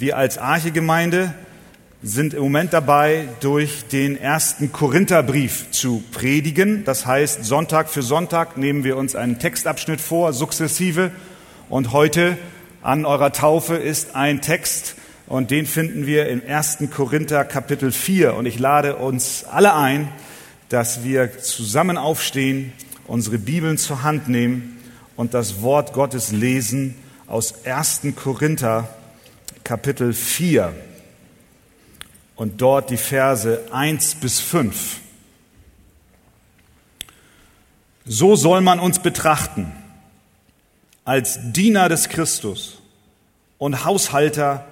Wir als Archegemeinde sind im Moment dabei, durch den ersten Korintherbrief zu predigen. Das heißt, Sonntag für Sonntag nehmen wir uns einen Textabschnitt vor, sukzessive. Und heute an eurer Taufe ist ein Text, und den finden wir im ersten Korinther Kapitel 4. Und ich lade uns alle ein, dass wir zusammen aufstehen, unsere Bibeln zur Hand nehmen und das Wort Gottes lesen aus 1. Korinther Kapitel 4 und dort die Verse 1 bis 5. So soll man uns betrachten als Diener des Christus und Haushalter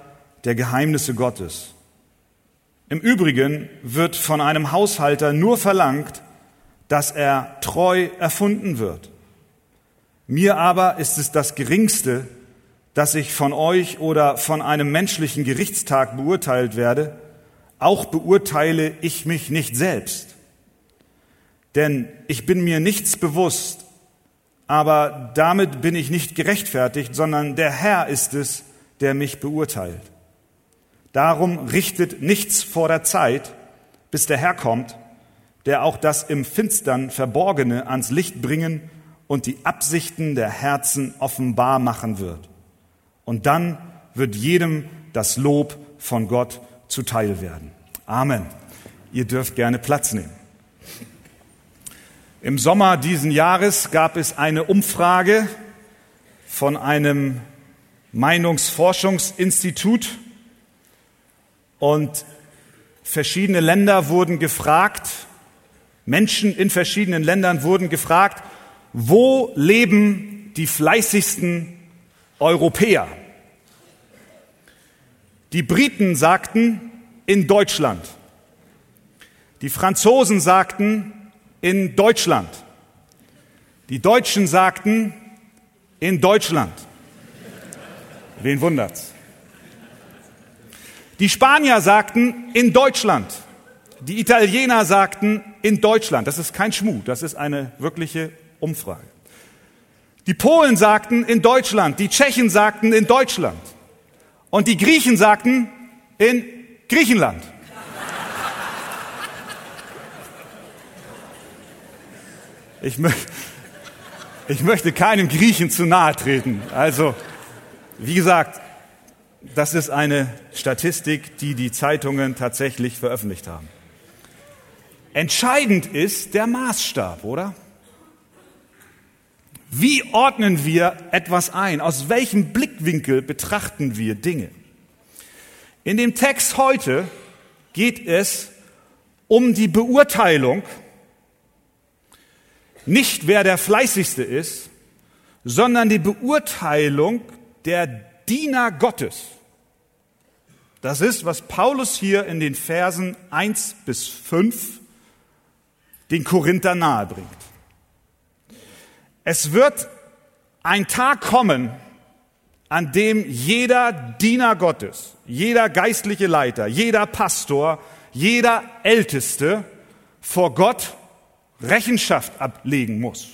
der Geheimnisse Gottes. Im Übrigen wird von einem Haushalter nur verlangt, dass er treu erfunden wird. Mir aber ist es das Geringste, dass ich von euch oder von einem menschlichen Gerichtstag beurteilt werde, auch beurteile ich mich nicht selbst. Denn ich bin mir nichts bewusst, aber damit bin ich nicht gerechtfertigt, sondern der Herr ist es, der mich beurteilt. Darum richtet nichts vor der Zeit, bis der Herr kommt, der auch das im Finstern Verborgene ans Licht bringen und die Absichten der Herzen offenbar machen wird. Und dann wird jedem das Lob von Gott zuteil werden. Amen. Ihr dürft gerne Platz nehmen. Im Sommer diesen Jahres gab es eine Umfrage von einem Meinungsforschungsinstitut und verschiedene Länder wurden gefragt, Menschen in verschiedenen Ländern wurden gefragt, wo leben die fleißigsten Europäer? Die Briten sagten in Deutschland. Die Franzosen sagten in Deutschland. Die Deutschen sagten in Deutschland. Wen wundert's? Die Spanier sagten in Deutschland. Die Italiener sagten in Deutschland. Das ist kein Schmuh, das ist eine wirkliche Umfrage. Die Polen sagten in Deutschland, die Tschechen sagten in Deutschland und die Griechen sagten in Griechenland. Ich, mö ich möchte keinem Griechen zu nahe treten. Also, wie gesagt, das ist eine Statistik, die die Zeitungen tatsächlich veröffentlicht haben. Entscheidend ist der Maßstab, oder? Wie ordnen wir etwas ein? Aus welchem Blickwinkel betrachten wir Dinge? In dem Text heute geht es um die Beurteilung, nicht wer der Fleißigste ist, sondern die Beurteilung der Diener Gottes. Das ist, was Paulus hier in den Versen 1 bis 5 den Korinther nahebringt. Es wird ein Tag kommen, an dem jeder Diener Gottes, jeder geistliche Leiter, jeder Pastor, jeder Älteste vor Gott Rechenschaft ablegen muss.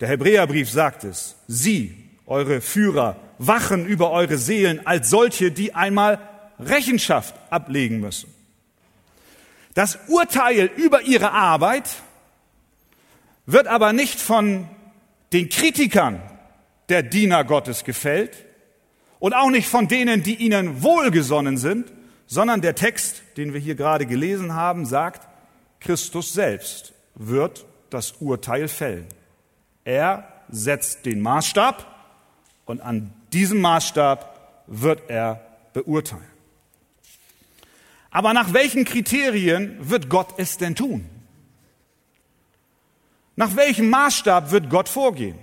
Der Hebräerbrief sagt es, Sie, eure Führer, wachen über eure Seelen als solche, die einmal Rechenschaft ablegen müssen. Das Urteil über ihre Arbeit wird aber nicht von den Kritikern der Diener Gottes gefällt und auch nicht von denen, die ihnen wohlgesonnen sind, sondern der Text, den wir hier gerade gelesen haben, sagt, Christus selbst wird das Urteil fällen. Er setzt den Maßstab und an diesem Maßstab wird er beurteilen. Aber nach welchen Kriterien wird Gott es denn tun? Nach welchem Maßstab wird Gott vorgehen?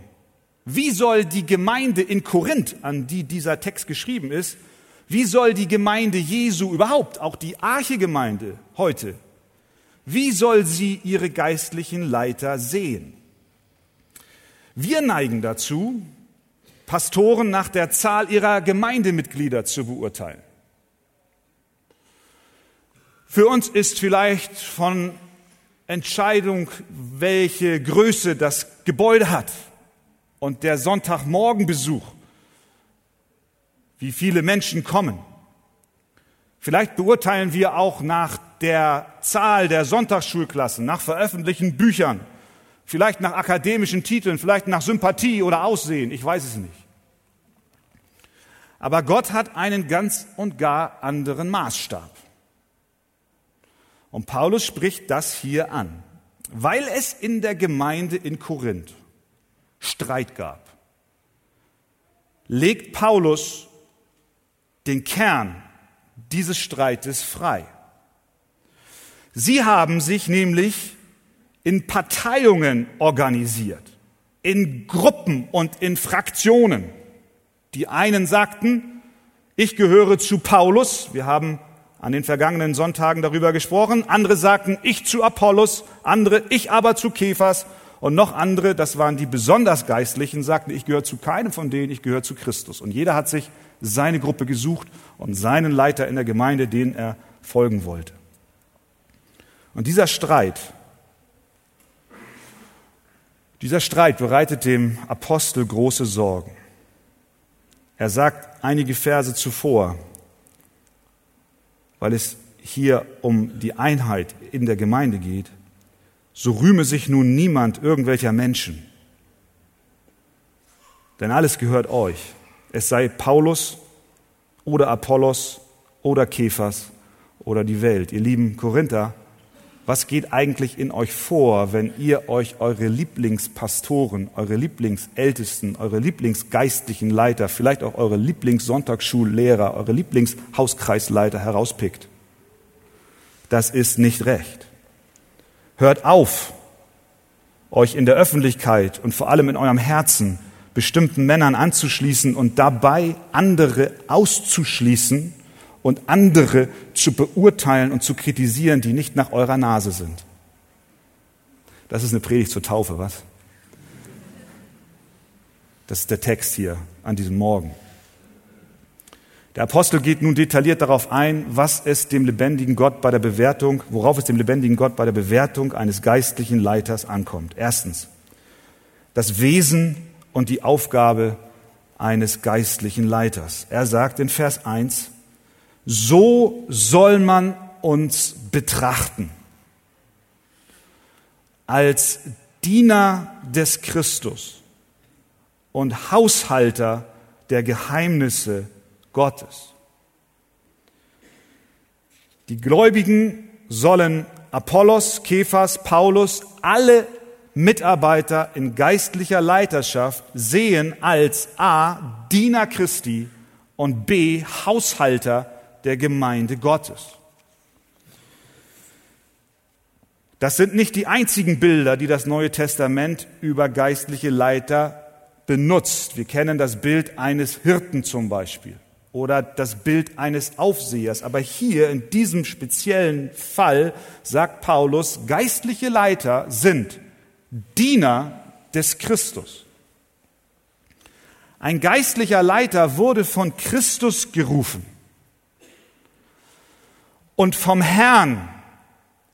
Wie soll die Gemeinde in Korinth, an die dieser Text geschrieben ist, wie soll die Gemeinde Jesu überhaupt, auch die Archegemeinde heute, wie soll sie ihre geistlichen Leiter sehen? Wir neigen dazu, Pastoren nach der Zahl ihrer Gemeindemitglieder zu beurteilen. Für uns ist vielleicht von Entscheidung, welche Größe das Gebäude hat und der Sonntagmorgenbesuch, wie viele Menschen kommen. Vielleicht beurteilen wir auch nach der Zahl der Sonntagsschulklassen, nach veröffentlichten Büchern, vielleicht nach akademischen Titeln, vielleicht nach Sympathie oder Aussehen, ich weiß es nicht. Aber Gott hat einen ganz und gar anderen Maßstab. Und Paulus spricht das hier an, weil es in der Gemeinde in Korinth Streit gab. Legt Paulus den Kern dieses Streites frei. Sie haben sich nämlich in Parteiungen organisiert, in Gruppen und in Fraktionen. Die einen sagten, ich gehöre zu Paulus, wir haben an den vergangenen Sonntagen darüber gesprochen, andere sagten, ich zu Apollos, andere, ich aber zu Kephas und noch andere, das waren die besonders Geistlichen, sagten, ich gehöre zu keinem von denen, ich gehöre zu Christus. Und jeder hat sich seine Gruppe gesucht und seinen Leiter in der Gemeinde, den er folgen wollte. Und dieser Streit, dieser Streit bereitet dem Apostel große Sorgen. Er sagt einige Verse zuvor, weil es hier um die Einheit in der Gemeinde geht, so rühme sich nun niemand irgendwelcher Menschen. Denn alles gehört euch. Es sei Paulus oder Apollos oder Kephas oder die Welt. Ihr lieben Korinther, was geht eigentlich in euch vor, wenn ihr euch eure Lieblingspastoren, eure Lieblingsältesten, eure Lieblingsgeistlichen Leiter, vielleicht auch eure Lieblingssonntagsschullehrer, eure Lieblingshauskreisleiter herauspickt? Das ist nicht recht. Hört auf, euch in der Öffentlichkeit und vor allem in eurem Herzen bestimmten Männern anzuschließen und dabei andere auszuschließen, und andere zu beurteilen und zu kritisieren, die nicht nach eurer Nase sind. Das ist eine Predigt zur Taufe, was? Das ist der Text hier an diesem Morgen. Der Apostel geht nun detailliert darauf ein, was es dem lebendigen Gott bei der Bewertung, worauf es dem lebendigen Gott bei der Bewertung eines geistlichen Leiters ankommt. Erstens, das Wesen und die Aufgabe eines geistlichen Leiters. Er sagt in Vers 1, so soll man uns betrachten. Als Diener des Christus und Haushalter der Geheimnisse Gottes. Die Gläubigen sollen Apollos, Kephas, Paulus, alle Mitarbeiter in geistlicher Leiterschaft sehen als A, Diener Christi und B, Haushalter der Gemeinde Gottes. Das sind nicht die einzigen Bilder, die das Neue Testament über geistliche Leiter benutzt. Wir kennen das Bild eines Hirten zum Beispiel oder das Bild eines Aufsehers. Aber hier in diesem speziellen Fall sagt Paulus, geistliche Leiter sind Diener des Christus. Ein geistlicher Leiter wurde von Christus gerufen und vom Herrn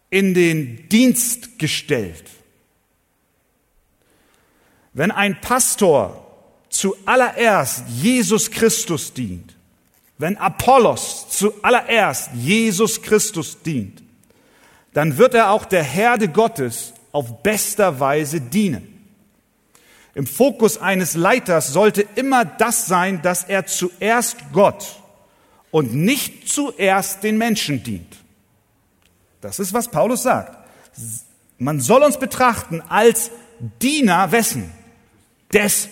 in den Dienst gestellt. Wenn ein Pastor zuallererst Jesus Christus dient, wenn Apollos zuallererst Jesus Christus dient, dann wird er auch der Herde Gottes auf bester Weise dienen. Im Fokus eines Leiters sollte immer das sein, dass er zuerst Gott und nicht zuerst den Menschen dient. Das ist, was Paulus sagt. Man soll uns betrachten als Diener wessen? Des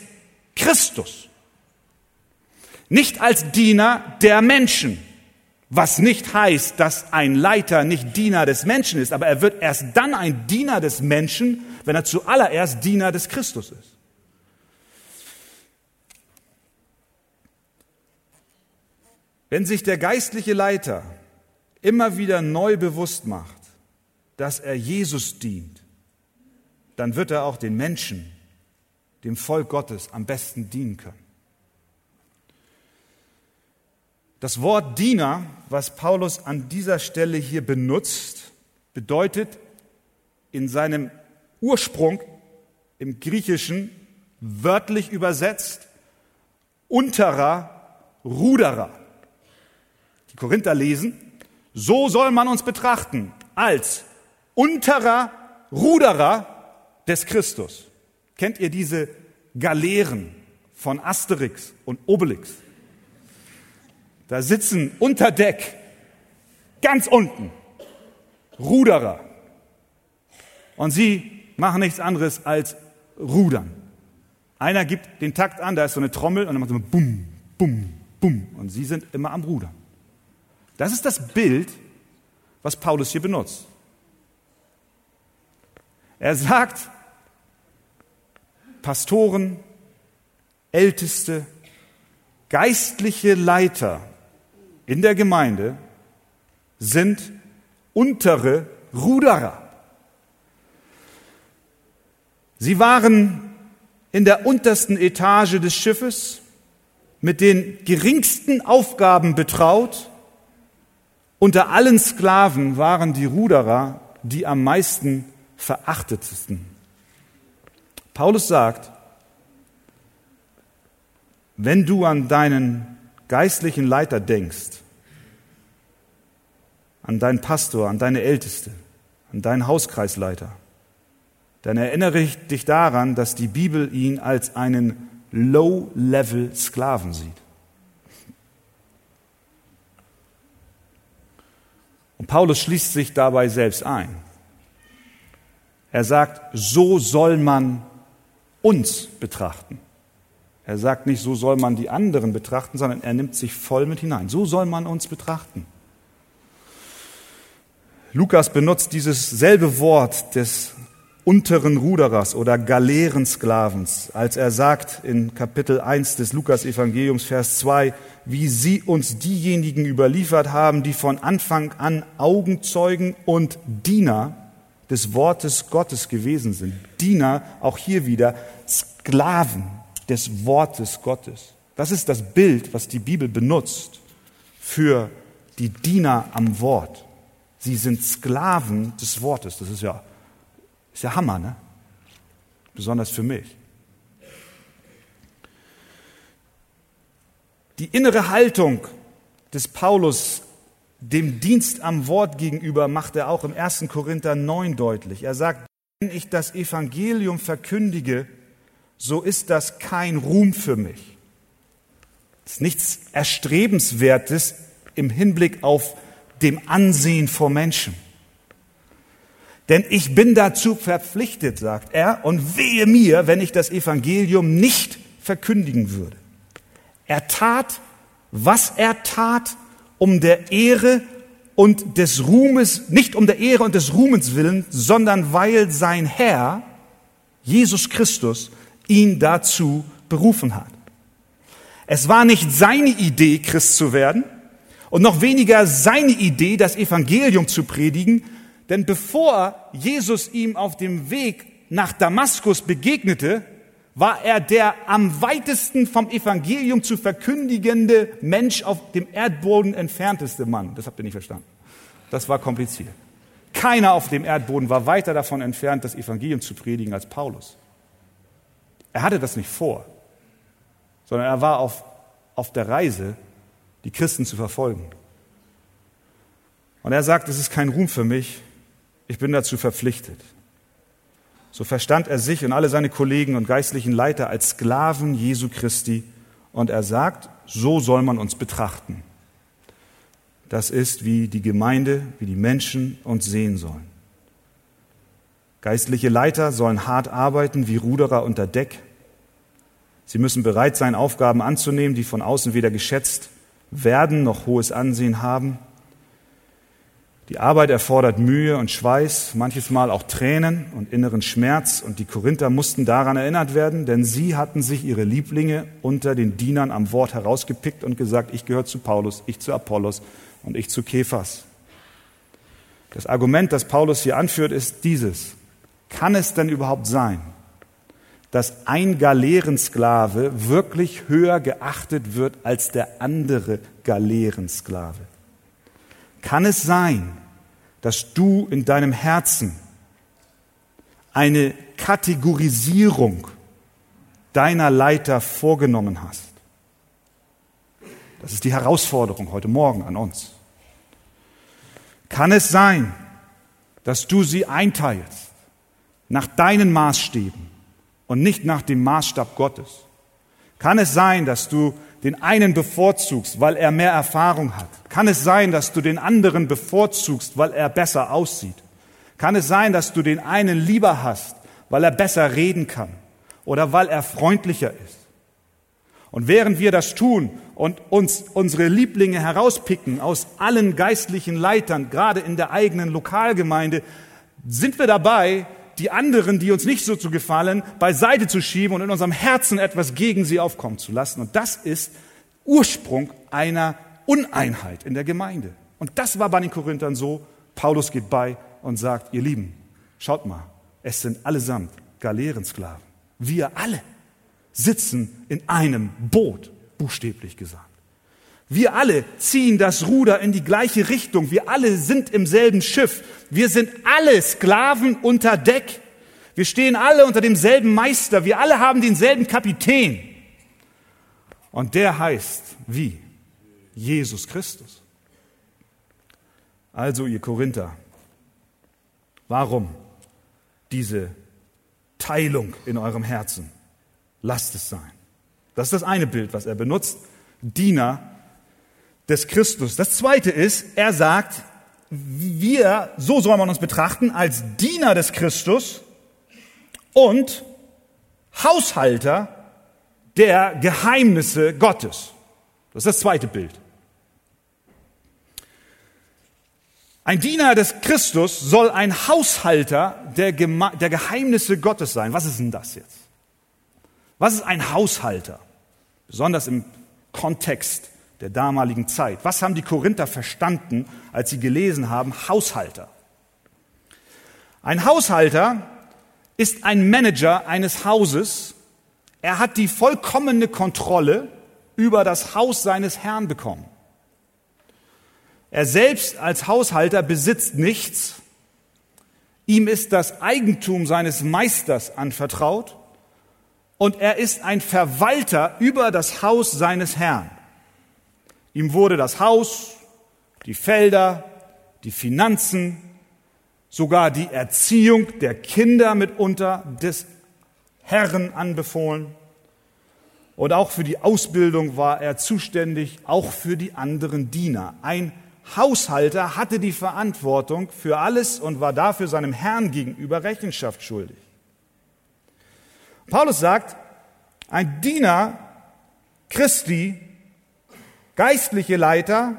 Christus. Nicht als Diener der Menschen. Was nicht heißt, dass ein Leiter nicht Diener des Menschen ist, aber er wird erst dann ein Diener des Menschen, wenn er zuallererst Diener des Christus ist. Wenn sich der geistliche Leiter immer wieder neu bewusst macht, dass er Jesus dient, dann wird er auch den Menschen, dem Volk Gottes am besten dienen können. Das Wort Diener, was Paulus an dieser Stelle hier benutzt, bedeutet in seinem Ursprung im Griechischen wörtlich übersetzt unterer Ruderer. Korinther lesen, so soll man uns betrachten als unterer Ruderer des Christus. Kennt ihr diese Galeeren von Asterix und Obelix? Da sitzen unter Deck, ganz unten, Ruderer. Und sie machen nichts anderes als rudern. Einer gibt den Takt an, da ist so eine Trommel und dann macht so bum, bum, bum. Und sie sind immer am Rudern. Das ist das Bild, was Paulus hier benutzt. Er sagt, Pastoren, Älteste, geistliche Leiter in der Gemeinde sind untere Ruderer. Sie waren in der untersten Etage des Schiffes mit den geringsten Aufgaben betraut. Unter allen Sklaven waren die Ruderer die am meisten verachtetsten. Paulus sagt, wenn du an deinen geistlichen Leiter denkst, an deinen Pastor, an deine Älteste, an deinen Hauskreisleiter, dann erinnere ich dich daran, dass die Bibel ihn als einen Low-Level-Sklaven sieht. Und Paulus schließt sich dabei selbst ein. Er sagt, so soll man uns betrachten. Er sagt nicht, so soll man die anderen betrachten, sondern er nimmt sich voll mit hinein. So soll man uns betrachten. Lukas benutzt dieses selbe Wort des unteren Ruderers oder Galeerensklavens, als er sagt in Kapitel 1 des Lukas-Evangeliums, Vers 2, wie sie uns diejenigen überliefert haben, die von Anfang an Augenzeugen und Diener des Wortes Gottes gewesen sind. Diener, auch hier wieder, Sklaven des Wortes Gottes. Das ist das Bild, was die Bibel benutzt für die Diener am Wort. Sie sind Sklaven des Wortes. Das ist ja ist ja Hammer, ne? Besonders für mich. Die innere Haltung des Paulus dem Dienst am Wort gegenüber macht er auch im 1. Korinther 9 deutlich. Er sagt, wenn ich das Evangelium verkündige, so ist das kein Ruhm für mich. Es ist nichts Erstrebenswertes im Hinblick auf dem Ansehen vor Menschen. Denn ich bin dazu verpflichtet, sagt er, und wehe mir, wenn ich das Evangelium nicht verkündigen würde. Er tat, was er tat, um der Ehre und des Ruhmes, nicht um der Ehre und des Ruhmens willen, sondern weil sein Herr, Jesus Christus, ihn dazu berufen hat. Es war nicht seine Idee, Christ zu werden, und noch weniger seine Idee, das Evangelium zu predigen, denn bevor Jesus ihm auf dem Weg nach Damaskus begegnete, war er der am weitesten vom Evangelium zu verkündigende Mensch auf dem Erdboden entfernteste Mann. Das habt ihr nicht verstanden. Das war kompliziert. Keiner auf dem Erdboden war weiter davon entfernt, das Evangelium zu predigen als Paulus. Er hatte das nicht vor, sondern er war auf, auf der Reise, die Christen zu verfolgen. Und er sagt, es ist kein Ruhm für mich, ich bin dazu verpflichtet. So verstand er sich und alle seine Kollegen und geistlichen Leiter als Sklaven Jesu Christi und er sagt, so soll man uns betrachten. Das ist, wie die Gemeinde, wie die Menschen uns sehen sollen. Geistliche Leiter sollen hart arbeiten wie Ruderer unter Deck. Sie müssen bereit sein, Aufgaben anzunehmen, die von außen weder geschätzt werden noch hohes Ansehen haben. Die Arbeit erfordert Mühe und Schweiß, manches Mal auch Tränen und inneren Schmerz. Und die Korinther mussten daran erinnert werden, denn sie hatten sich ihre Lieblinge unter den Dienern am Wort herausgepickt und gesagt, ich gehöre zu Paulus, ich zu Apollos und ich zu Kephas. Das Argument, das Paulus hier anführt, ist dieses. Kann es denn überhaupt sein, dass ein Galeerensklave wirklich höher geachtet wird als der andere Galeerensklave? Kann es sein, dass du in deinem Herzen eine Kategorisierung deiner Leiter vorgenommen hast? Das ist die Herausforderung heute Morgen an uns. Kann es sein, dass du sie einteilst nach deinen Maßstäben und nicht nach dem Maßstab Gottes? Kann es sein, dass du den einen bevorzugst, weil er mehr Erfahrung hat? Kann es sein, dass du den anderen bevorzugst, weil er besser aussieht? Kann es sein, dass du den einen lieber hast, weil er besser reden kann oder weil er freundlicher ist? Und während wir das tun und uns unsere Lieblinge herauspicken aus allen geistlichen Leitern, gerade in der eigenen Lokalgemeinde, sind wir dabei, die anderen, die uns nicht so zu gefallen, beiseite zu schieben und in unserem Herzen etwas gegen sie aufkommen zu lassen. Und das ist Ursprung einer Uneinheit in der Gemeinde. Und das war bei den Korinthern so. Paulus geht bei und sagt, ihr Lieben, schaut mal, es sind allesamt Galeerensklaven. Wir alle sitzen in einem Boot, buchstäblich gesagt. Wir alle ziehen das Ruder in die gleiche Richtung. Wir alle sind im selben Schiff. Wir sind alle Sklaven unter Deck. Wir stehen alle unter demselben Meister. Wir alle haben denselben Kapitän. Und der heißt wie? Jesus Christus. Also ihr Korinther, warum diese Teilung in eurem Herzen? Lasst es sein. Das ist das eine Bild, was er benutzt. Diener des Christus. Das zweite ist, er sagt, wir, so soll man uns betrachten, als Diener des Christus und Haushalter der Geheimnisse Gottes. Das ist das zweite Bild. Ein Diener des Christus soll ein Haushalter der, der Geheimnisse Gottes sein. Was ist denn das jetzt? Was ist ein Haushalter? Besonders im Kontext der damaligen Zeit. Was haben die Korinther verstanden, als sie gelesen haben, Haushalter? Ein Haushalter ist ein Manager eines Hauses. Er hat die vollkommene Kontrolle über das Haus seines Herrn bekommen. Er selbst als Haushalter besitzt nichts. Ihm ist das Eigentum seines Meisters anvertraut und er ist ein Verwalter über das Haus seines Herrn. Ihm wurde das Haus, die Felder, die Finanzen, sogar die Erziehung der Kinder mitunter des Herrn anbefohlen. Und auch für die Ausbildung war er zuständig, auch für die anderen Diener. Ein Haushalter hatte die Verantwortung für alles und war dafür seinem Herrn gegenüber Rechenschaft schuldig. Paulus sagt, ein Diener Christi Geistliche Leiter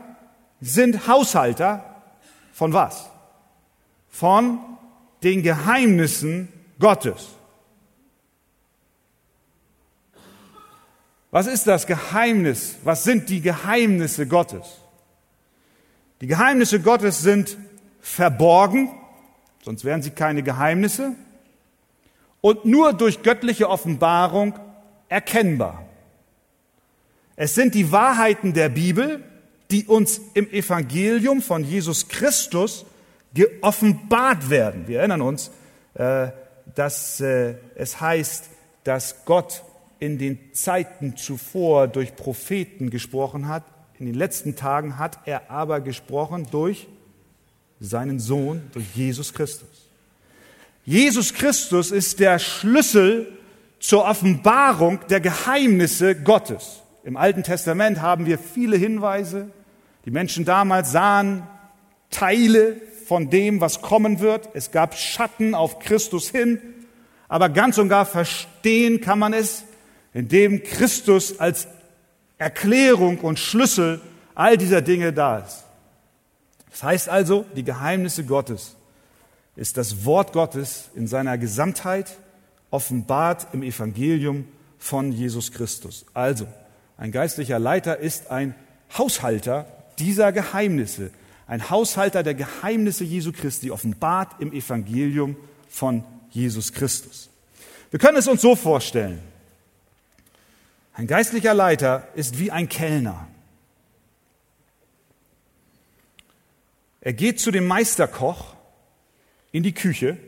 sind Haushalter von was? Von den Geheimnissen Gottes. Was ist das Geheimnis? Was sind die Geheimnisse Gottes? Die Geheimnisse Gottes sind verborgen, sonst wären sie keine Geheimnisse, und nur durch göttliche Offenbarung erkennbar. Es sind die Wahrheiten der Bibel, die uns im Evangelium von Jesus Christus geoffenbart werden. Wir erinnern uns, äh, dass äh, es heißt, dass Gott in den Zeiten zuvor durch Propheten gesprochen hat. In den letzten Tagen hat er aber gesprochen durch seinen Sohn, durch Jesus Christus. Jesus Christus ist der Schlüssel zur Offenbarung der Geheimnisse Gottes. Im Alten Testament haben wir viele Hinweise. Die Menschen damals sahen Teile von dem, was kommen wird. Es gab Schatten auf Christus hin. Aber ganz und gar verstehen kann man es, indem Christus als Erklärung und Schlüssel all dieser Dinge da ist. Das heißt also, die Geheimnisse Gottes ist das Wort Gottes in seiner Gesamtheit offenbart im Evangelium von Jesus Christus. Also, ein geistlicher Leiter ist ein Haushalter dieser Geheimnisse, ein Haushalter der Geheimnisse Jesu Christi, offenbart im Evangelium von Jesus Christus. Wir können es uns so vorstellen. Ein geistlicher Leiter ist wie ein Kellner. Er geht zu dem Meisterkoch in die Küche,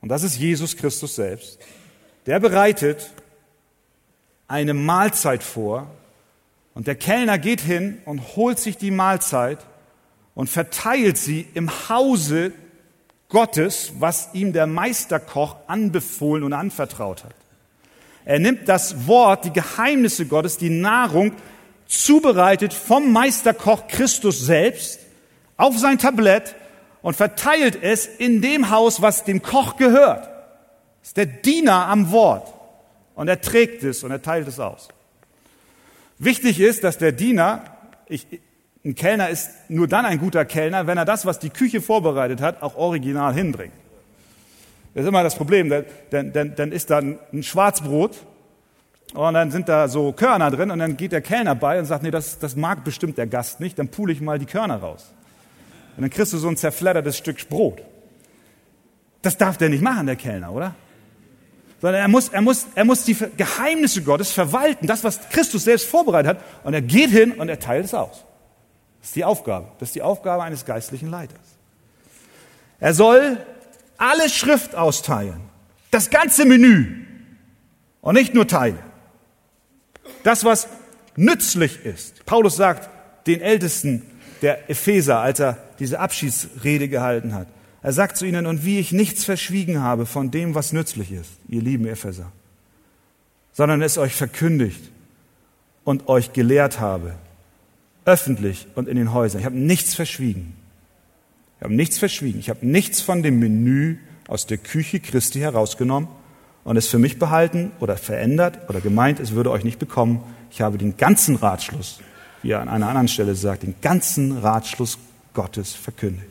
und das ist Jesus Christus selbst. Der bereitet eine Mahlzeit vor, Und der Kellner geht hin und holt sich die Mahlzeit und verteilt sie im Hause Gottes, was ihm der Meisterkoch anbefohlen und anvertraut hat. Er nimmt das Wort, die Geheimnisse Gottes, die Nahrung, zubereitet vom Meisterkoch Christus selbst auf sein Tablett und verteilt es in dem Haus, was dem Koch gehört. Das ist der Diener am Wort. Und er trägt es und er teilt es aus. Wichtig ist, dass der Diener, ich, ein Kellner ist nur dann ein guter Kellner, wenn er das, was die Küche vorbereitet hat, auch original hinbringt. Das ist immer das Problem. Dann, dann, dann ist da ein Schwarzbrot und dann sind da so Körner drin und dann geht der Kellner bei und sagt, nee, das, das mag bestimmt der Gast nicht, dann pule ich mal die Körner raus. Und dann kriegst du so ein zerfleddertes Stück Brot. Das darf der nicht machen, der Kellner, oder? Sondern er muss, er muss, er muss die Geheimnisse Gottes verwalten, das, was Christus selbst vorbereitet hat. Und er geht hin und er teilt es aus. Das ist die Aufgabe. Das ist die Aufgabe eines geistlichen Leiters. Er soll alle Schrift austeilen. Das ganze Menü. Und nicht nur Teile. Das, was nützlich ist. Paulus sagt den Ältesten der Epheser, als er diese Abschiedsrede gehalten hat. Er sagt zu ihnen, und wie ich nichts verschwiegen habe von dem, was nützlich ist, ihr lieben Epheser, sondern es euch verkündigt und euch gelehrt habe, öffentlich und in den Häusern. Ich habe nichts verschwiegen. Ich habe nichts verschwiegen. Ich habe nichts von dem Menü aus der Küche Christi herausgenommen und es für mich behalten oder verändert oder gemeint, es würde euch nicht bekommen. Ich habe den ganzen Ratschluss, wie er an einer anderen Stelle sagt, den ganzen Ratschluss Gottes verkündigt.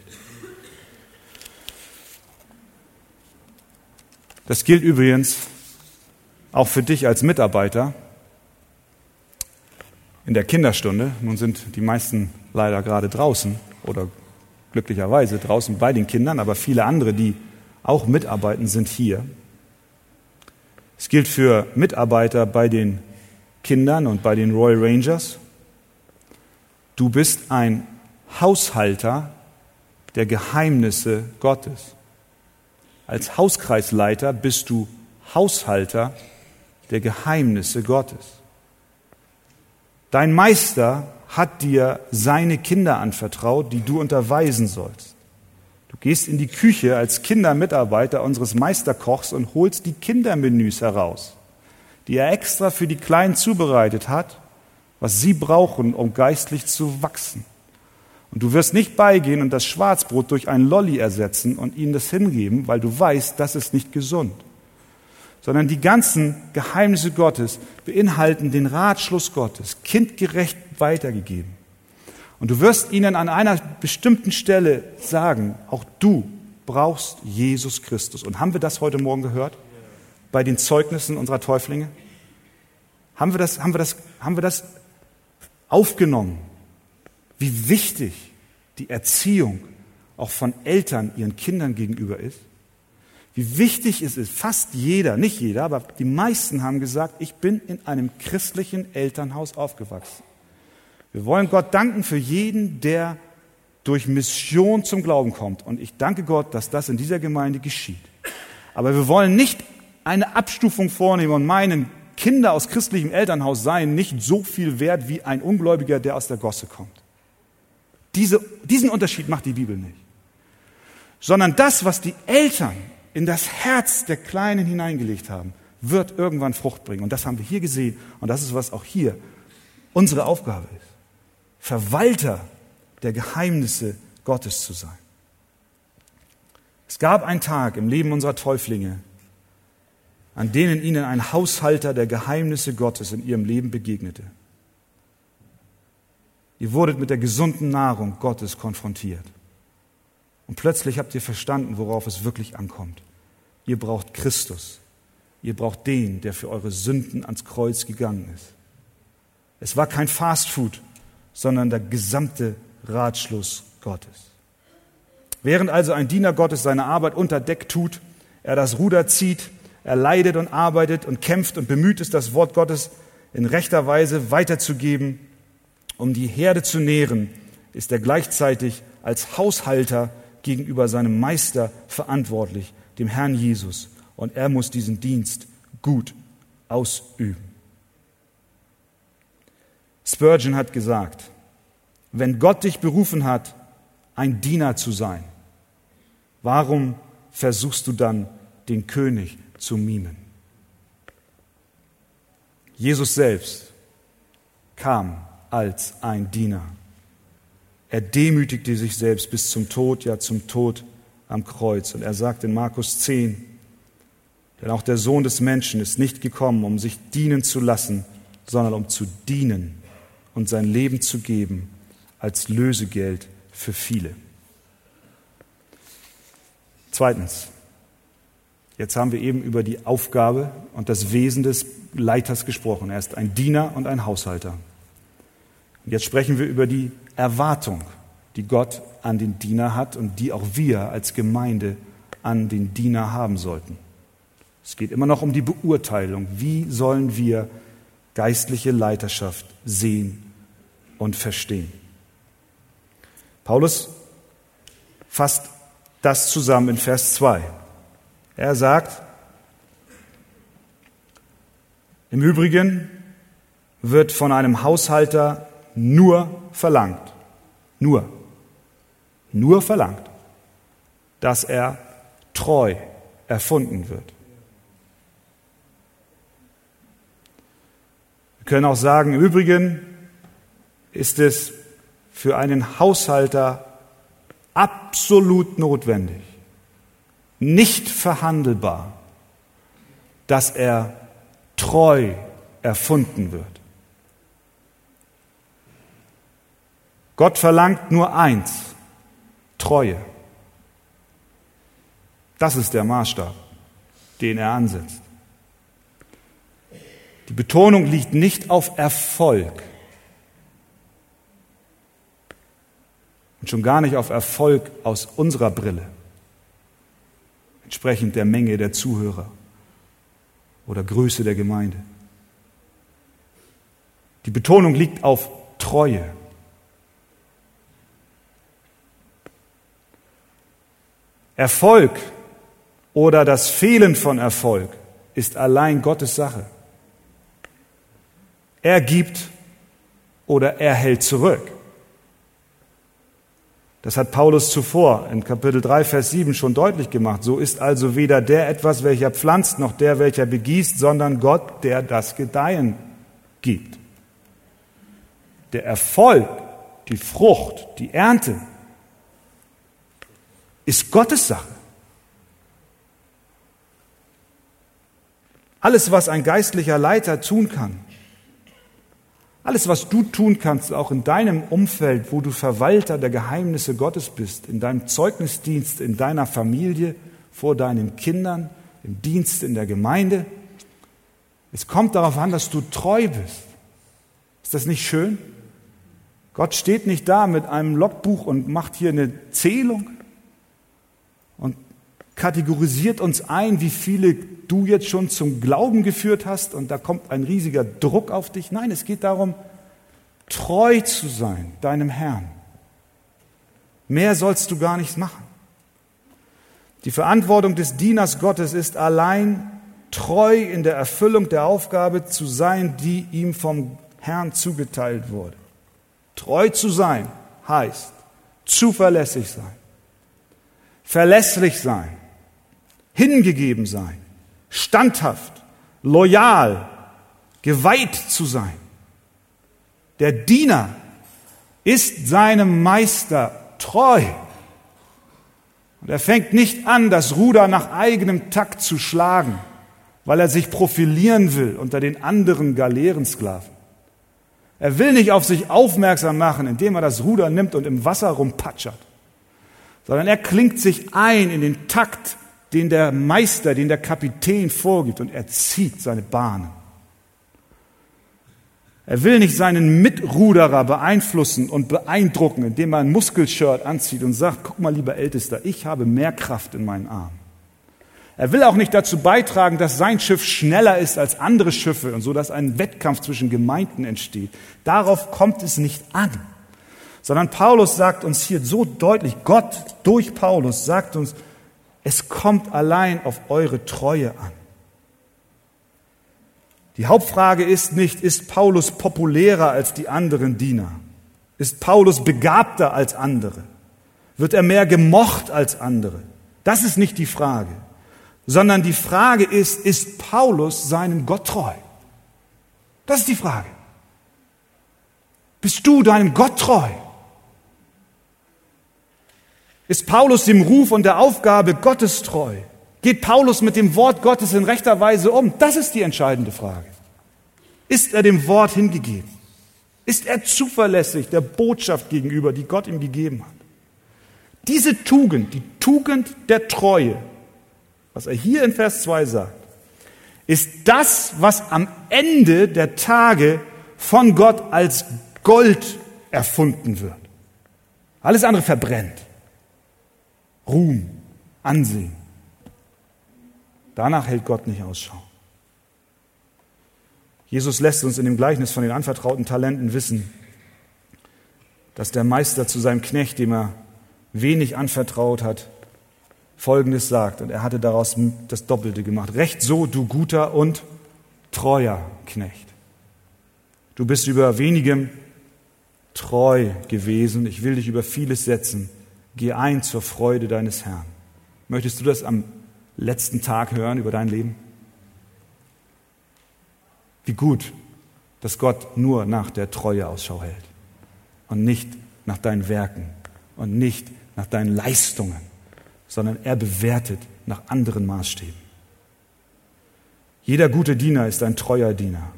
Das gilt übrigens auch für dich als Mitarbeiter in der Kinderstunde. Nun sind die meisten leider gerade draußen oder glücklicherweise draußen bei den Kindern, aber viele andere, die auch mitarbeiten, sind hier. Es gilt für Mitarbeiter bei den Kindern und bei den Royal Rangers. Du bist ein Haushalter der Geheimnisse Gottes. Als Hauskreisleiter bist du Haushalter der Geheimnisse Gottes. Dein Meister hat dir seine Kinder anvertraut, die du unterweisen sollst. Du gehst in die Küche als Kindermitarbeiter unseres Meisterkochs und holst die Kindermenüs heraus, die er extra für die Kleinen zubereitet hat, was sie brauchen, um geistlich zu wachsen. Und du wirst nicht beigehen und das Schwarzbrot durch ein Lolli ersetzen und ihnen das hingeben, weil du weißt, das ist nicht gesund sondern die ganzen Geheimnisse Gottes beinhalten den Ratschluss Gottes, kindgerecht weitergegeben. Und du wirst ihnen an einer bestimmten Stelle sagen, auch du brauchst Jesus Christus. Und haben wir das heute Morgen gehört? Bei den Zeugnissen unserer Täuflinge? Haben wir das, haben wir das, haben wir das aufgenommen? Wie wichtig die Erziehung auch von Eltern ihren Kindern gegenüber ist? wie wichtig es ist. Fast jeder, nicht jeder, aber die meisten haben gesagt, ich bin in einem christlichen Elternhaus aufgewachsen. Wir wollen Gott danken für jeden, der durch Mission zum Glauben kommt. Und ich danke Gott, dass das in dieser Gemeinde geschieht. Aber wir wollen nicht eine Abstufung vornehmen und meinen, Kinder aus christlichem Elternhaus seien nicht so viel wert wie ein Ungläubiger, der aus der Gosse kommt. Diese, diesen Unterschied macht die Bibel nicht. Sondern das, was die Eltern in das Herz der Kleinen hineingelegt haben, wird irgendwann Frucht bringen. Und das haben wir hier gesehen. Und das ist, was auch hier unsere Aufgabe ist. Verwalter der Geheimnisse Gottes zu sein. Es gab einen Tag im Leben unserer Täuflinge, an denen ihnen ein Haushalter der Geheimnisse Gottes in ihrem Leben begegnete. Ihr wurdet mit der gesunden Nahrung Gottes konfrontiert. Und plötzlich habt ihr verstanden, worauf es wirklich ankommt. Ihr braucht Christus. Ihr braucht den, der für eure Sünden ans Kreuz gegangen ist. Es war kein Fastfood, sondern der gesamte Ratschluss Gottes. Während also ein Diener Gottes seine Arbeit unter Deck tut, er das Ruder zieht, er leidet und arbeitet und kämpft und bemüht ist, das Wort Gottes in rechter Weise weiterzugeben, um die Herde zu nähren, ist er gleichzeitig als Haushalter gegenüber seinem Meister verantwortlich, dem Herrn Jesus. Und er muss diesen Dienst gut ausüben. Spurgeon hat gesagt, wenn Gott dich berufen hat, ein Diener zu sein, warum versuchst du dann, den König zu mimen? Jesus selbst kam als ein Diener. Er demütigte sich selbst bis zum Tod, ja zum Tod am Kreuz. Und er sagt in Markus 10, denn auch der Sohn des Menschen ist nicht gekommen, um sich dienen zu lassen, sondern um zu dienen und sein Leben zu geben als Lösegeld für viele. Zweitens, jetzt haben wir eben über die Aufgabe und das Wesen des Leiters gesprochen. Er ist ein Diener und ein Haushalter. Und jetzt sprechen wir über die Erwartung, die Gott an den Diener hat und die auch wir als Gemeinde an den Diener haben sollten. Es geht immer noch um die Beurteilung. Wie sollen wir geistliche Leiterschaft sehen und verstehen? Paulus fasst das zusammen in Vers 2. Er sagt, im Übrigen wird von einem Haushalter nur verlangt, nur, nur verlangt, dass er treu erfunden wird. Wir können auch sagen, im Übrigen ist es für einen Haushalter absolut notwendig, nicht verhandelbar, dass er treu erfunden wird. Gott verlangt nur eins, Treue. Das ist der Maßstab, den er ansetzt. Die Betonung liegt nicht auf Erfolg und schon gar nicht auf Erfolg aus unserer Brille, entsprechend der Menge der Zuhörer oder Größe der Gemeinde. Die Betonung liegt auf Treue. Erfolg oder das Fehlen von Erfolg ist allein Gottes Sache. Er gibt oder er hält zurück. Das hat Paulus zuvor in Kapitel 3, Vers 7 schon deutlich gemacht. So ist also weder der etwas, welcher pflanzt, noch der, welcher begießt, sondern Gott, der das Gedeihen gibt. Der Erfolg, die Frucht, die Ernte ist Gottes Sache. Alles, was ein geistlicher Leiter tun kann, alles, was du tun kannst, auch in deinem Umfeld, wo du Verwalter der Geheimnisse Gottes bist, in deinem Zeugnisdienst, in deiner Familie, vor deinen Kindern, im Dienst in der Gemeinde, es kommt darauf an, dass du treu bist. Ist das nicht schön? Gott steht nicht da mit einem Logbuch und macht hier eine Zählung kategorisiert uns ein, wie viele du jetzt schon zum Glauben geführt hast und da kommt ein riesiger Druck auf dich. Nein, es geht darum, treu zu sein deinem Herrn. Mehr sollst du gar nicht machen. Die Verantwortung des Dieners Gottes ist allein treu in der Erfüllung der Aufgabe zu sein, die ihm vom Herrn zugeteilt wurde. Treu zu sein heißt zuverlässig sein, verlässlich sein, hingegeben sein, standhaft, loyal, geweiht zu sein. Der Diener ist seinem Meister treu. Und er fängt nicht an, das Ruder nach eigenem Takt zu schlagen, weil er sich profilieren will unter den anderen Galeerensklaven. Er will nicht auf sich aufmerksam machen, indem er das Ruder nimmt und im Wasser rumpatschert, sondern er klingt sich ein in den Takt den der Meister, den der Kapitän vorgibt und er zieht seine Bahnen. Er will nicht seinen Mitruderer beeinflussen und beeindrucken, indem er ein Muskelshirt anzieht und sagt, guck mal, lieber Ältester, ich habe mehr Kraft in meinen Armen. Er will auch nicht dazu beitragen, dass sein Schiff schneller ist als andere Schiffe und so, dass ein Wettkampf zwischen Gemeinden entsteht. Darauf kommt es nicht an. Sondern Paulus sagt uns hier so deutlich, Gott durch Paulus sagt uns, es kommt allein auf eure Treue an. Die Hauptfrage ist nicht, ist Paulus populärer als die anderen Diener? Ist Paulus begabter als andere? Wird er mehr gemocht als andere? Das ist nicht die Frage, sondern die Frage ist, ist Paulus seinem Gott treu? Das ist die Frage. Bist du deinem Gott treu? Ist Paulus dem Ruf und der Aufgabe Gottes treu? Geht Paulus mit dem Wort Gottes in rechter Weise um? Das ist die entscheidende Frage. Ist er dem Wort hingegeben? Ist er zuverlässig der Botschaft gegenüber, die Gott ihm gegeben hat? Diese Tugend, die Tugend der Treue, was er hier in Vers 2 sagt, ist das, was am Ende der Tage von Gott als Gold erfunden wird. Alles andere verbrennt. Ruhm, Ansehen. Danach hält Gott nicht Ausschau. Jesus lässt uns in dem Gleichnis von den anvertrauten Talenten wissen, dass der Meister zu seinem Knecht, dem er wenig anvertraut hat, Folgendes sagt. Und er hatte daraus das Doppelte gemacht. Recht so, du guter und treuer Knecht. Du bist über wenigem treu gewesen. Ich will dich über vieles setzen. Geh ein zur Freude deines Herrn. Möchtest du das am letzten Tag hören über dein Leben? Wie gut, dass Gott nur nach der Treue Ausschau hält und nicht nach deinen Werken und nicht nach deinen Leistungen, sondern er bewertet nach anderen Maßstäben. Jeder gute Diener ist ein treuer Diener.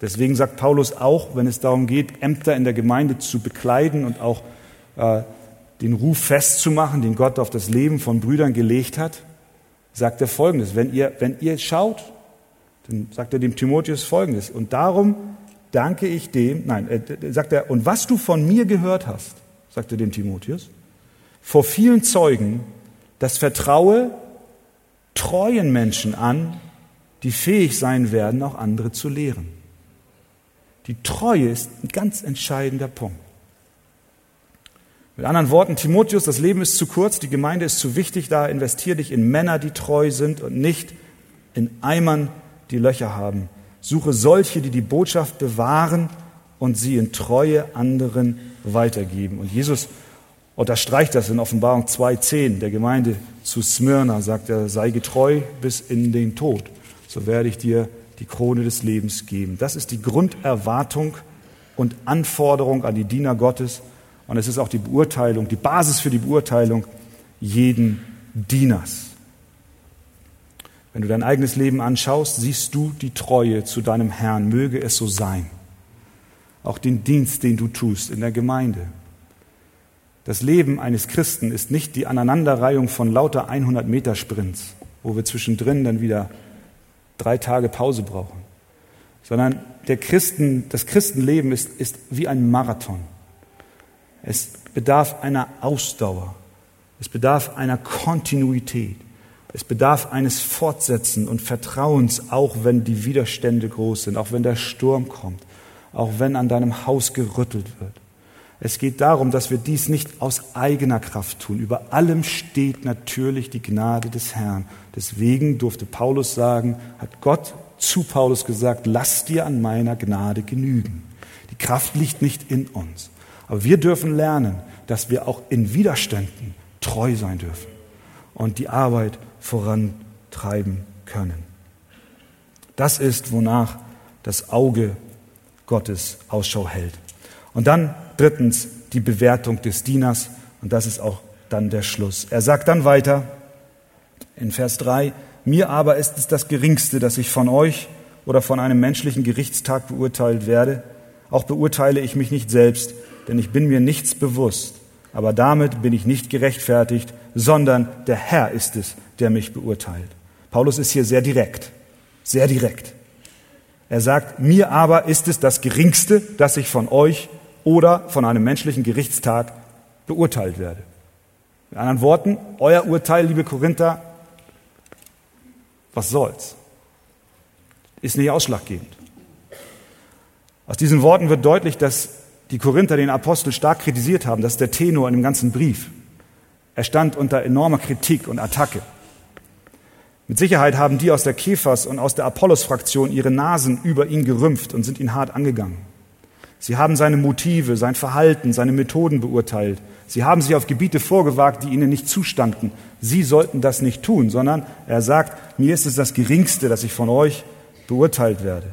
Deswegen sagt Paulus auch, wenn es darum geht, Ämter in der Gemeinde zu bekleiden und auch äh, den Ruf festzumachen, den Gott auf das Leben von Brüdern gelegt hat, sagt er Folgendes, wenn ihr, wenn ihr schaut, dann sagt er dem Timotheus Folgendes, und darum danke ich dem, nein, äh, sagt er, und was du von mir gehört hast, sagt er dem Timotheus, vor vielen Zeugen, das vertraue treuen Menschen an, die fähig sein werden, auch andere zu lehren. Die Treue ist ein ganz entscheidender Punkt. Mit anderen Worten, Timotheus, das Leben ist zu kurz, die Gemeinde ist zu wichtig, da investier dich in Männer, die treu sind und nicht in Eimern, die Löcher haben. Suche solche, die die Botschaft bewahren und sie in Treue anderen weitergeben. Und Jesus unterstreicht das in Offenbarung 2.10 der Gemeinde zu Smyrna, sagt er, sei getreu bis in den Tod, so werde ich dir die Krone des Lebens geben. Das ist die Grunderwartung und Anforderung an die Diener Gottes und es ist auch die Beurteilung, die Basis für die Beurteilung jeden Dieners. Wenn du dein eigenes Leben anschaust, siehst du die Treue zu deinem Herrn. Möge es so sein. Auch den Dienst, den du tust in der Gemeinde. Das Leben eines Christen ist nicht die Aneinanderreihung von lauter 100 Meter Sprints, wo wir zwischendrin dann wieder drei Tage Pause brauchen, sondern der Christen, das Christenleben ist, ist wie ein Marathon. Es bedarf einer Ausdauer. Es bedarf einer Kontinuität. Es bedarf eines Fortsetzen und Vertrauens, auch wenn die Widerstände groß sind, auch wenn der Sturm kommt, auch wenn an deinem Haus gerüttelt wird. Es geht darum, dass wir dies nicht aus eigener Kraft tun. Über allem steht natürlich die Gnade des Herrn. Deswegen durfte Paulus sagen, hat Gott zu Paulus gesagt, lass dir an meiner Gnade genügen. Die Kraft liegt nicht in uns. Aber wir dürfen lernen, dass wir auch in Widerständen treu sein dürfen und die Arbeit vorantreiben können. Das ist, wonach das Auge Gottes Ausschau hält. Und dann drittens die Bewertung des Dieners und das ist auch dann der Schluss. Er sagt dann weiter in Vers 3, mir aber ist es das Geringste, dass ich von euch oder von einem menschlichen Gerichtstag beurteilt werde. Auch beurteile ich mich nicht selbst, denn ich bin mir nichts bewusst. Aber damit bin ich nicht gerechtfertigt, sondern der Herr ist es, der mich beurteilt. Paulus ist hier sehr direkt, sehr direkt. Er sagt, mir aber ist es das Geringste, dass ich von euch oder von einem menschlichen Gerichtstag beurteilt werde. Mit anderen Worten, euer Urteil, liebe Korinther, was soll's? Ist nicht ausschlaggebend. Aus diesen Worten wird deutlich, dass die Korinther den Apostel stark kritisiert haben. Das ist der Tenor in dem ganzen Brief. Er stand unter enormer Kritik und Attacke. Mit Sicherheit haben die aus der Kephas und aus der Apollos-Fraktion ihre Nasen über ihn gerümpft und sind ihn hart angegangen. Sie haben seine Motive, sein Verhalten, seine Methoden beurteilt. Sie haben sich auf Gebiete vorgewagt, die ihnen nicht zustanden. Sie sollten das nicht tun, sondern er sagt, mir ist es das Geringste, dass ich von euch beurteilt werde.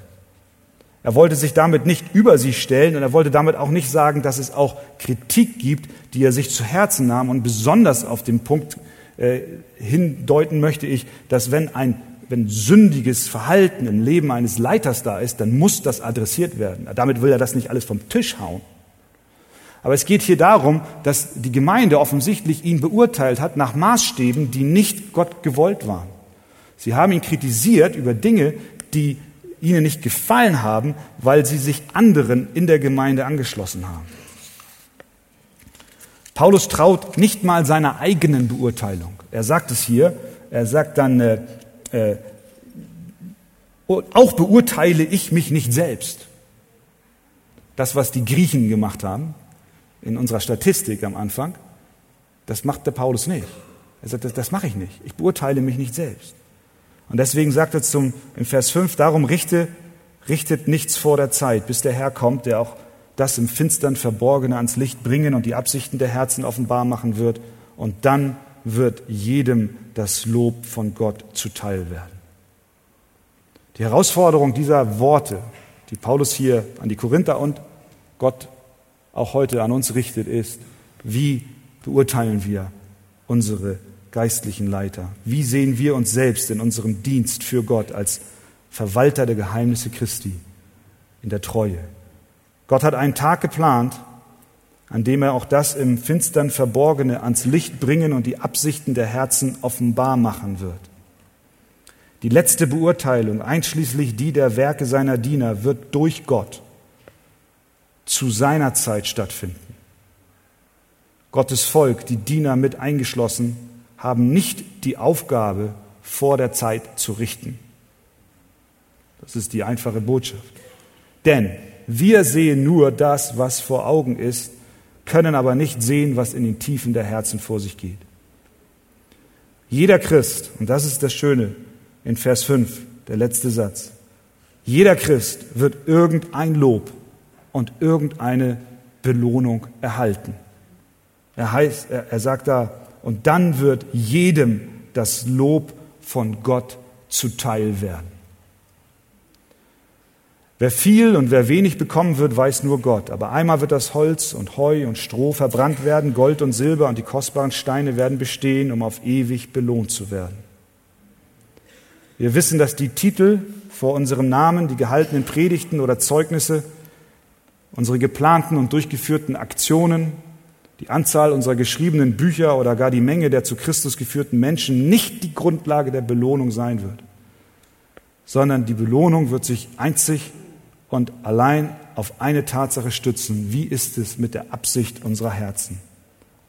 Er wollte sich damit nicht über sie stellen und er wollte damit auch nicht sagen, dass es auch Kritik gibt, die er sich zu Herzen nahm und besonders auf den Punkt äh, hindeuten möchte ich, dass wenn ein wenn sündiges Verhalten im Leben eines Leiters da ist, dann muss das adressiert werden. Damit will er das nicht alles vom Tisch hauen. Aber es geht hier darum, dass die Gemeinde offensichtlich ihn beurteilt hat nach Maßstäben, die nicht Gott gewollt waren. Sie haben ihn kritisiert über Dinge, die ihnen nicht gefallen haben, weil sie sich anderen in der Gemeinde angeschlossen haben. Paulus traut nicht mal seiner eigenen Beurteilung. Er sagt es hier, er sagt dann, äh, äh, auch beurteile ich mich nicht selbst. Das, was die Griechen gemacht haben, in unserer Statistik am Anfang, das macht der Paulus nicht. Er sagt, das, das mache ich nicht. Ich beurteile mich nicht selbst. Und deswegen sagt er zum, im Vers 5, darum richte, richtet nichts vor der Zeit, bis der Herr kommt, der auch das im Finstern Verborgene ans Licht bringen und die Absichten der Herzen offenbar machen wird. Und dann wird jedem das Lob von Gott zuteil werden. Die Herausforderung dieser Worte, die Paulus hier an die Korinther und Gott auch heute an uns richtet, ist, wie beurteilen wir unsere geistlichen Leiter? Wie sehen wir uns selbst in unserem Dienst für Gott als Verwalter der Geheimnisse Christi in der Treue? Gott hat einen Tag geplant, an dem er auch das im Finstern Verborgene ans Licht bringen und die Absichten der Herzen offenbar machen wird. Die letzte Beurteilung, einschließlich die der Werke seiner Diener, wird durch Gott zu seiner Zeit stattfinden. Gottes Volk, die Diener mit eingeschlossen, haben nicht die Aufgabe, vor der Zeit zu richten. Das ist die einfache Botschaft. Denn wir sehen nur das, was vor Augen ist, können aber nicht sehen, was in den Tiefen der Herzen vor sich geht. Jeder Christ, und das ist das Schöne in Vers 5, der letzte Satz, jeder Christ wird irgendein Lob und irgendeine Belohnung erhalten. Er, heißt, er, er sagt da, und dann wird jedem das Lob von Gott zuteil werden. Wer viel und wer wenig bekommen wird, weiß nur Gott. Aber einmal wird das Holz und Heu und Stroh verbrannt werden, Gold und Silber und die kostbaren Steine werden bestehen, um auf ewig belohnt zu werden. Wir wissen, dass die Titel vor unserem Namen, die gehaltenen Predigten oder Zeugnisse, unsere geplanten und durchgeführten Aktionen, die Anzahl unserer geschriebenen Bücher oder gar die Menge der zu Christus geführten Menschen nicht die Grundlage der Belohnung sein wird, sondern die Belohnung wird sich einzig und allein auf eine Tatsache stützen. Wie ist es mit der Absicht unserer Herzen?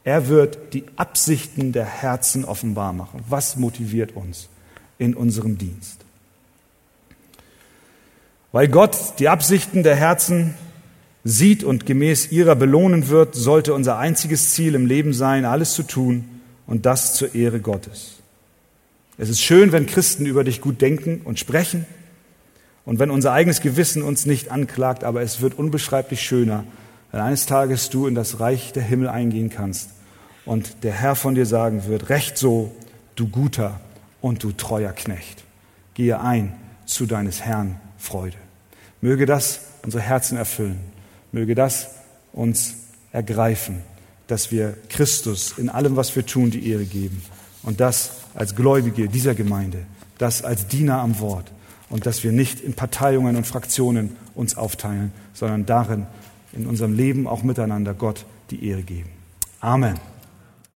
Er wird die Absichten der Herzen offenbar machen. Was motiviert uns in unserem Dienst? Weil Gott die Absichten der Herzen sieht und gemäß ihrer belohnen wird, sollte unser einziges Ziel im Leben sein, alles zu tun und das zur Ehre Gottes. Es ist schön, wenn Christen über dich gut denken und sprechen, und wenn unser eigenes Gewissen uns nicht anklagt, aber es wird unbeschreiblich schöner, wenn eines Tages du in das Reich der Himmel eingehen kannst und der Herr von dir sagen wird, recht so, du guter und du treuer Knecht. Gehe ein zu deines Herrn Freude. Möge das unsere Herzen erfüllen. Möge das uns ergreifen, dass wir Christus in allem, was wir tun, die Ehre geben. Und das als Gläubige dieser Gemeinde, das als Diener am Wort und dass wir nicht in Parteiungen und Fraktionen uns aufteilen, sondern darin in unserem Leben auch miteinander Gott die Ehre geben. Amen.